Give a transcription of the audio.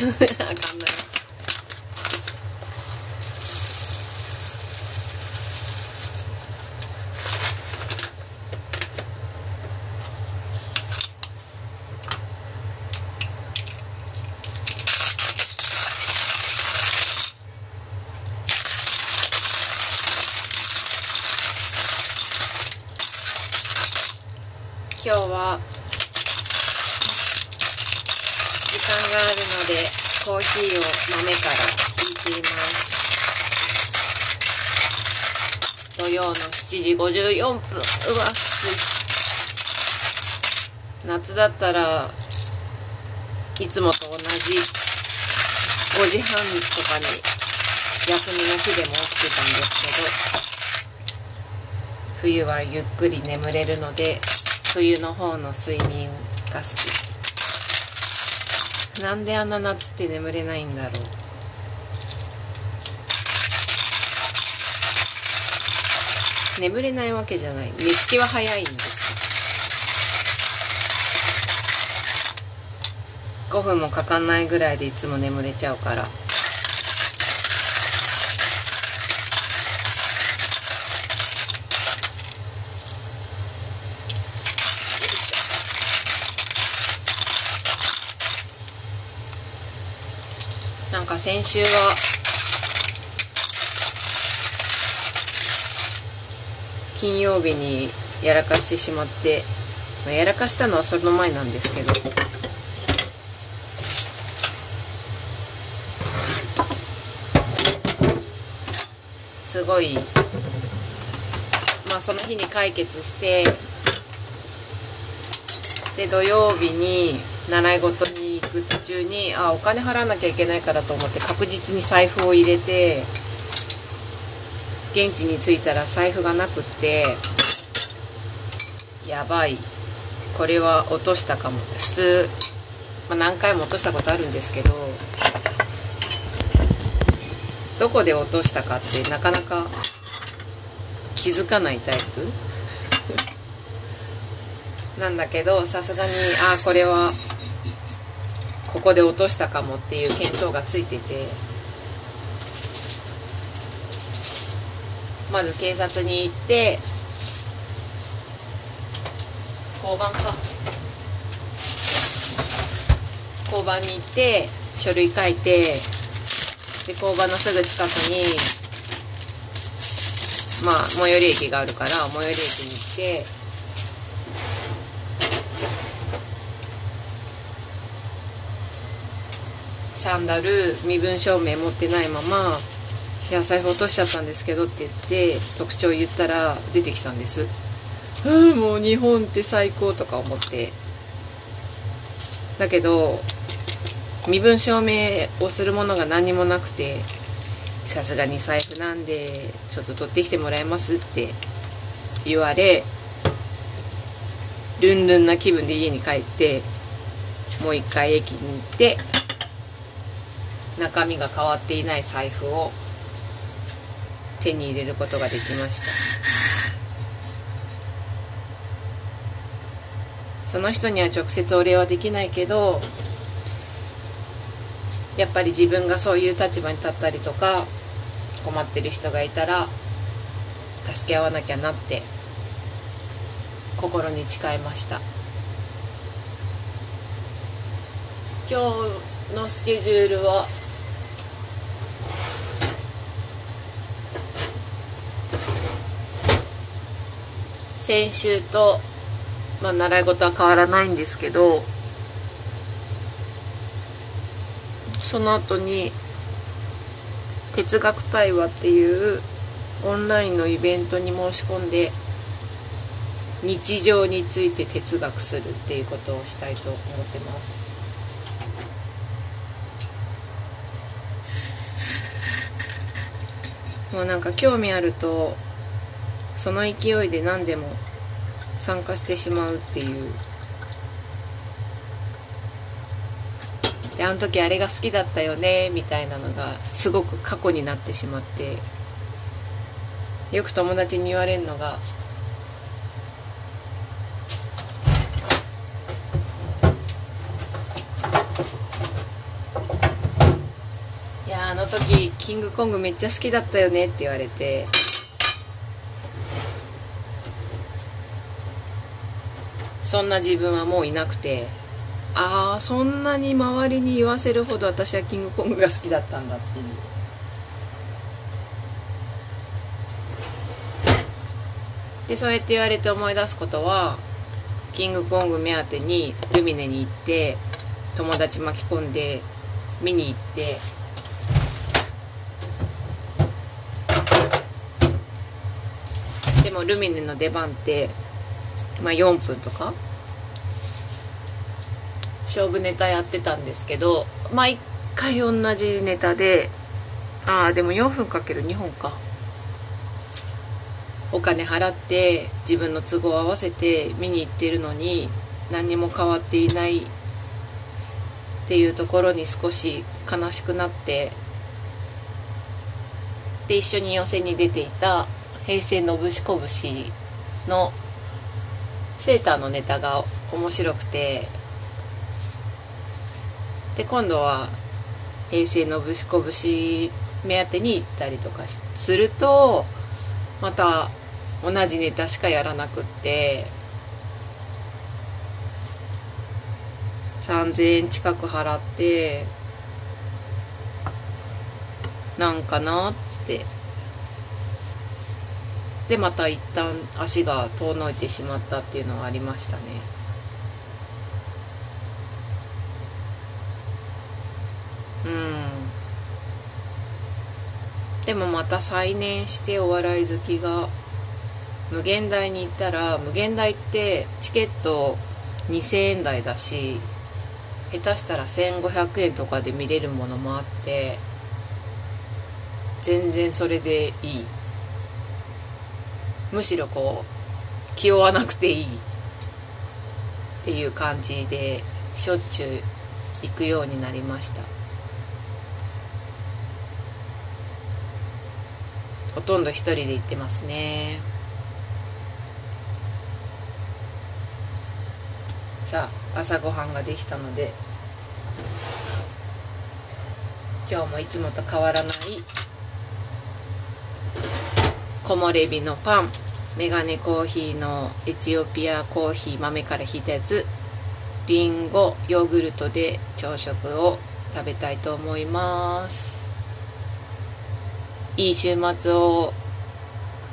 かんない。今日は時間があるのでコーヒーを豆から引いています土曜の7時54分うわきつい夏だったらいつもと同じ5時半とかに休みの日でも起きてたんですけど冬はゆっくり眠れるので冬の方の睡眠が好き。なんであんな夏って眠れないんだろう。眠れないわけじゃない。寝つきは早いんです5分もかかんないぐらいでいつも眠れちゃうから。なんか先週は金曜日にやらかしてしまって、まあやらかしたのはその前なんですけどすごいまあその日に解決してで土曜日に習い事に行く途中にあお金払わなきゃいけないからと思って確実に財布を入れて現地に着いたら財布がなくってやばいこれは落としたかも。普通、まあ、何回も落としたことあるんですけどどこで落としたかってなかなか気づかないタイプ？なんだけどさすがにあこれはここで落としたかもっていう見当がついててまず警察に行って交番か。交番に行って書類書いてで交番のすぐ近くにまあ最寄り駅があるから最寄り駅に行ってサンダル身分証明持ってないまま「いや財布落としちゃったんですけど」って言って特徴言ったら出てきたんです。ああもう日本って最高とか思って。だけど身分証明をするものが何にもなくてさすがに財布なんでちょっと取ってきてもらえますって言われルンルンな気分で家に帰ってもう一回駅に行って中身が変わっていない財布を手に入れることができました。その人には直接お礼はできないけどやっぱり自分がそういう立場に立ったりとか困ってる人がいたら助け合わなきゃなって心に誓いました。今日のスケジュールは先週と、まあ、習い事は変わらないんですけどその後に哲学対話っていうオンラインのイベントに申し込んで日常について哲学するっていうことをしたいと思ってます。もうなんか興味あるとその勢いで何でも参加してしまうっていう。であの時あれが好きだったよねみたいなのがすごく過去になってしまって。よく友達に言われるのがいやあの時キングコングめっちゃ好きだったよねって言われて。そんな自分はもういなくて。ああそんなに周りに言わせるほど私はキングコングが好きだったんだっていう。でそうやって言われて思い出すことはキングコング目当てにルミネに行って友達巻き込んで見に行って。でもルミネの出番ってまあ4分とか。勝負ネタやってたんですけど毎回同じネタでああでも4分かける2本か。お金払って自分の都合を合わせて見に行ってるのに何にも変わっていないっていうところに少し悲しくなってで一緒に予選に出ていた平成のぶしこぶしのセーターのネタが面白くて。で今度は平成のぶしこぶし目当てに行ったりとかするとまた同じネタしかやらなくって。3,000円近く払ってなんかなって。でまた一旦足が遠のいてしまったっていうのはありましたね。うん。でもまた再燃してお笑い好きが無限大に行ったら無限大ってチケット2000円台だし下手したら1500円とかで見れるものもあって全然それでいい。むしろこう気負わなくていいっていう感じでしょっちゅう行くようになりました。ほとんど一人で行ってますね。さあ朝ごはんができたので今日もいつもと変わらない木漏れ日のパンメガネコーヒーのエチオピアコーヒー豆からひいたやつりんごヨーグルトで朝食を食べたいと思います。いい週末を。